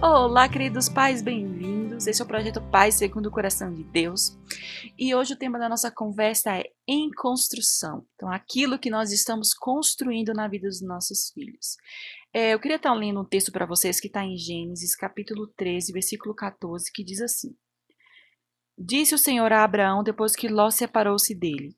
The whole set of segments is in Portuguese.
Olá, queridos pais, bem-vindos. Esse é o projeto Pais segundo o coração de Deus. E hoje o tema da nossa conversa é em construção. Então, aquilo que nós estamos construindo na vida dos nossos filhos. É, eu queria estar lendo um texto para vocês que está em Gênesis, capítulo 13, versículo 14, que diz assim: Disse o Senhor a Abraão depois que Ló separou-se dele: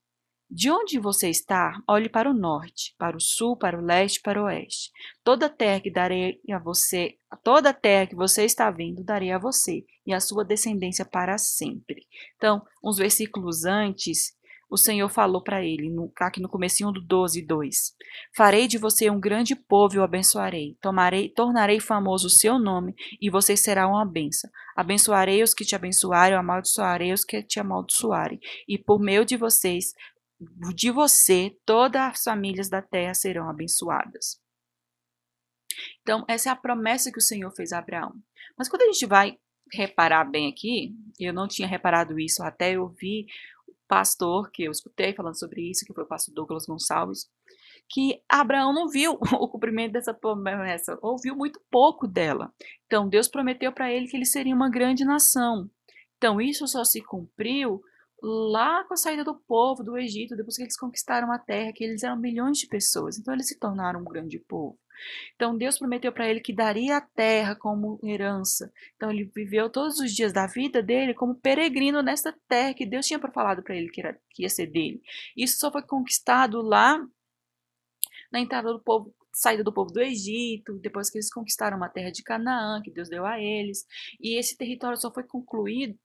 de onde você está, olhe para o norte, para o sul, para o leste, para o oeste. Toda terra que darei a você, toda terra que você está vendo, darei a você e a sua descendência para sempre. Então, uns versículos antes, o Senhor falou para ele, no, aqui no comecinho do 12, 2. Farei de você um grande povo e o abençoarei. Tomarei, tornarei famoso o seu nome e você será uma benção. Abençoarei os que te abençoarem, amaldiçoarei os que te amaldiçoarem. E por meio de vocês de você, todas as famílias da terra serão abençoadas. Então, essa é a promessa que o Senhor fez a Abraão. Mas quando a gente vai reparar bem aqui, eu não tinha reparado isso até eu vi o pastor que eu escutei falando sobre isso, que foi o pastor Douglas Gonçalves, que Abraão não viu o cumprimento dessa promessa, ouviu muito pouco dela. Então, Deus prometeu para ele que ele seria uma grande nação. Então, isso só se cumpriu lá com a saída do povo do Egito, depois que eles conquistaram a terra, que eles eram milhões de pessoas, então eles se tornaram um grande povo. Então Deus prometeu para ele que daria a terra como herança. Então ele viveu todos os dias da vida dele como peregrino nesta terra que Deus tinha falado para ele que, era, que ia ser dele. Isso só foi conquistado lá na entrada do povo saída do povo do Egito, depois que eles conquistaram uma terra de Canaã, que Deus deu a eles, e esse território só foi concluído,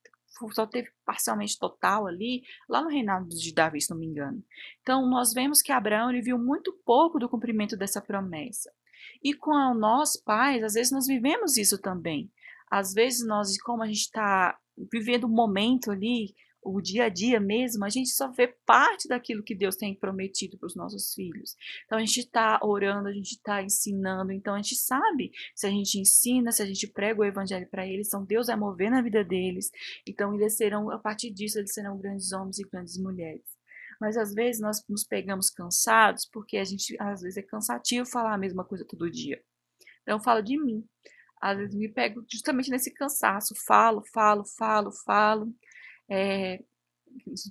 só teve parcialmente total ali, lá no reinado de Davi, se não me engano. Então, nós vemos que Abraão ele viu muito pouco do cumprimento dessa promessa. E com nós, pais, às vezes nós vivemos isso também. Às vezes nós, como a gente está vivendo um momento ali, o dia a dia mesmo, a gente só vê parte daquilo que Deus tem prometido para os nossos filhos. Então a gente está orando, a gente está ensinando, então a gente sabe se a gente ensina, se a gente prega o evangelho para eles, então Deus vai mover na vida deles. Então eles serão, a partir disso, eles serão grandes homens e grandes mulheres. Mas às vezes nós nos pegamos cansados porque a gente, às vezes, é cansativo falar a mesma coisa todo dia. Então falo de mim. Às vezes me pego justamente nesse cansaço, falo, falo, falo, falo. É,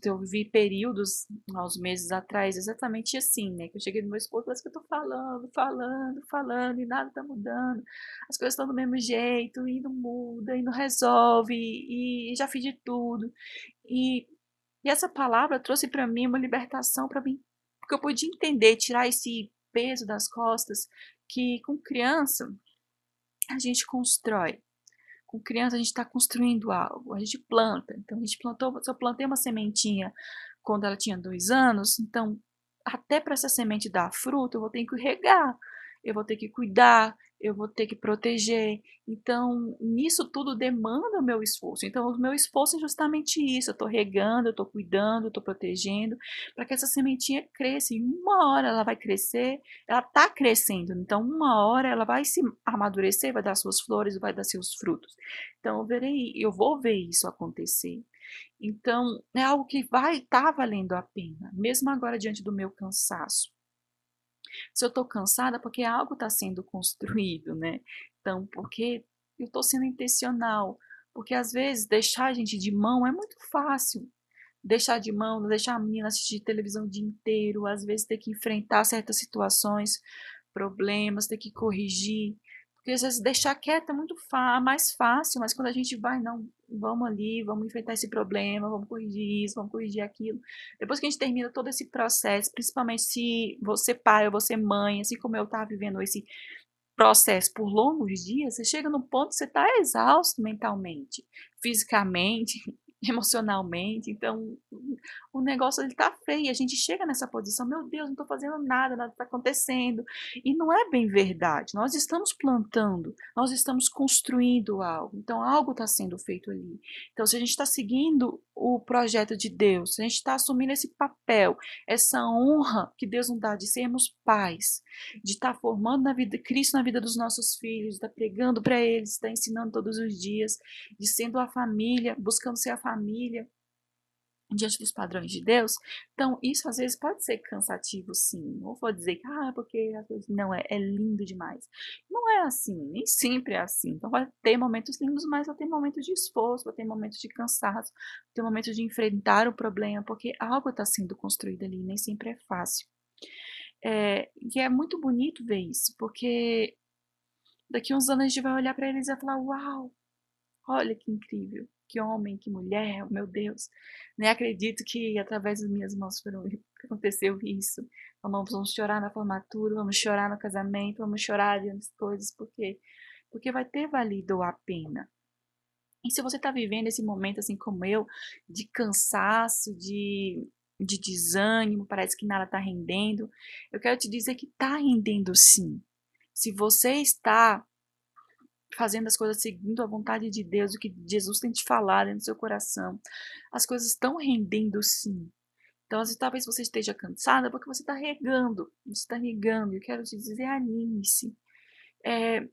eu vivi períodos, uns meses atrás, exatamente assim, né? Que eu cheguei no meu esposo, parece que eu tô falando, falando, falando, e nada tá mudando. As coisas estão do mesmo jeito, e não muda, e não resolve, e, já fiz de tudo. E, e essa palavra trouxe para mim uma libertação para mim, porque eu podia entender, tirar esse peso das costas, que com criança a gente constrói com criança a gente está construindo algo, a gente planta. Então a gente plantou, se eu plantei uma sementinha quando ela tinha dois anos, então até para essa semente dar fruto, eu vou ter que regar, eu vou ter que cuidar, eu vou ter que proteger. Então, nisso tudo demanda o meu esforço. Então, o meu esforço é justamente isso. Eu estou regando, eu estou cuidando, eu estou protegendo, para que essa sementinha cresça. E uma hora ela vai crescer, ela está crescendo. Então, uma hora ela vai se amadurecer, vai dar suas flores, vai dar seus frutos. Então, eu verei, eu vou ver isso acontecer. Então, é algo que vai estar tá valendo a pena, mesmo agora diante do meu cansaço. Se eu estou cansada, porque algo está sendo construído, né? Então, porque eu estou sendo intencional. Porque às vezes deixar a gente de mão é muito fácil. Deixar de mão, deixar a menina assistir televisão o dia inteiro, às vezes ter que enfrentar certas situações, problemas, ter que corrigir. Porque às vezes deixar quieto é muito mais fácil, mas quando a gente vai, não, vamos ali, vamos enfrentar esse problema, vamos corrigir isso, vamos corrigir aquilo. Depois que a gente termina todo esse processo, principalmente se você pai ou você mãe, assim como eu estava vivendo esse processo por longos dias, você chega no ponto que você está exausto mentalmente, fisicamente, emocionalmente. Então, o negócio ele tá feio. A gente chega nessa posição, meu Deus, não estou fazendo nada, nada está acontecendo. E não é bem verdade. Nós estamos plantando, nós estamos construindo algo. Então, algo está sendo feito ali. Então, se a gente está seguindo o projeto de Deus, se a gente está assumindo esse papel, essa honra que Deus nos dá de sermos pais, de estar tá formando na vida Cristo na vida dos nossos filhos, de estar tá pregando para eles, de estar tá ensinando todos os dias, de sendo a família, buscando ser a família diante dos padrões de Deus. Então, isso às vezes pode ser cansativo, sim. Ou vou dizer que, ah, porque não, é, é lindo demais. Não é assim, nem sempre é assim. Então, vai ter momentos lindos, mas vai ter momentos de esforço, vai ter momentos de cansaço, vai ter momentos de enfrentar o problema, porque algo está sendo construído ali, nem sempre é fácil. É, e é muito bonito ver isso, porque daqui uns anos a gente vai olhar para eles e vai falar: Uau, olha que incrível que homem, que mulher, meu Deus. Nem acredito que através das minhas mãos foram, aconteceu isso. Vamos, vamos chorar na formatura, vamos chorar no casamento, vamos chorar das coisas, porque porque vai ter valido a pena. E se você está vivendo esse momento assim como eu, de cansaço, de, de desânimo, parece que nada está rendendo, eu quero te dizer que está rendendo sim. Se você está fazendo as coisas seguindo a vontade de Deus, o que Jesus tem te falado no seu coração, as coisas estão rendendo sim. Então, assim, talvez você esteja cansada porque você está regando, você está regando. Eu quero te dizer, anime-se. É,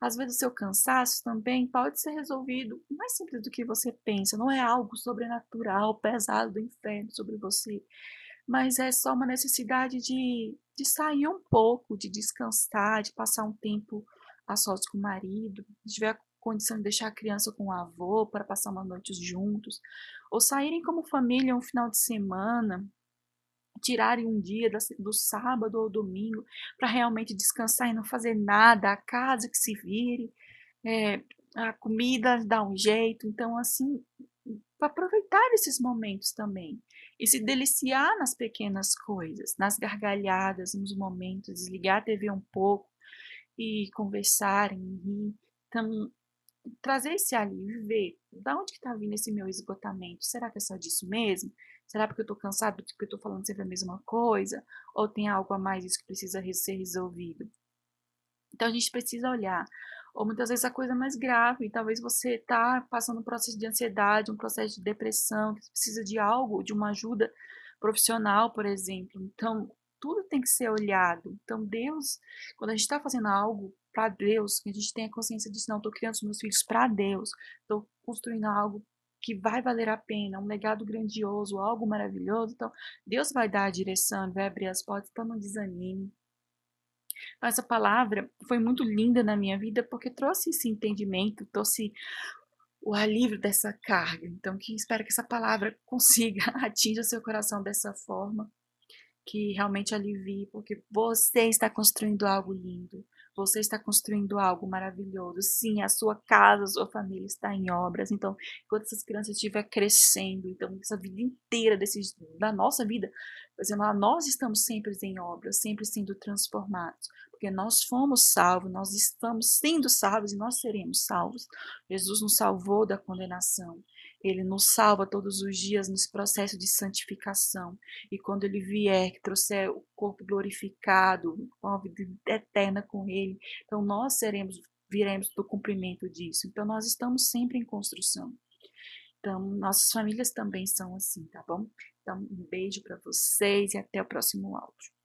às vezes o seu cansaço também pode ser resolvido mais simples do que você pensa. Não é algo sobrenatural, pesado do inferno sobre você. Mas é só uma necessidade de, de sair um pouco, de descansar, de passar um tempo a sós com o marido, se tiver condição de deixar a criança com o avô para passar uma noite juntos, ou saírem como família um final de semana, tirarem um dia do sábado ou domingo para realmente descansar e não fazer nada, a casa que se vire, é, a comida dá um jeito, então assim, aproveitar esses momentos também e se deliciar nas pequenas coisas, nas gargalhadas, nos momentos, desligar a TV um pouco, e conversarem, rir. Então, trazer esse alívio, ver da onde que está vindo esse meu esgotamento. Será que é só disso mesmo? Será porque eu estou cansado porque eu estou falando sempre a mesma coisa? Ou tem algo a mais isso que precisa ser resolvido? Então a gente precisa olhar. Ou muitas vezes a coisa mais grave, talvez você está passando um processo de ansiedade, um processo de depressão, que precisa de algo, de uma ajuda profissional, por exemplo. Então, tudo tem que ser olhado. Então, Deus, quando a gente está fazendo algo para Deus, que a gente tem a consciência disso, não, estou criando os meus filhos para Deus, estou construindo algo que vai valer a pena, um legado grandioso, algo maravilhoso. Então, Deus vai dar a direção, vai abrir as portas, então não desanime. Então, essa palavra foi muito linda na minha vida porque trouxe esse entendimento, trouxe o alívio dessa carga. Então, que espero que essa palavra consiga atingir o seu coração dessa forma que realmente alivie, porque você está construindo algo lindo, você está construindo algo maravilhoso. Sim, a sua casa, a sua família está em obras. Então, enquanto essas crianças estiver crescendo, então essa vida inteira desses, da nossa vida, exemplo, nós estamos sempre em obras, sempre sendo transformados, porque nós fomos salvos, nós estamos sendo salvos e nós seremos salvos. Jesus nos salvou da condenação. Ele nos salva todos os dias nesse processo de santificação. E quando ele vier, que trouxer o corpo glorificado, com a vida eterna com ele, então nós seremos, viremos do cumprimento disso. Então nós estamos sempre em construção. Então, nossas famílias também são assim, tá bom? Então, um beijo para vocês e até o próximo áudio.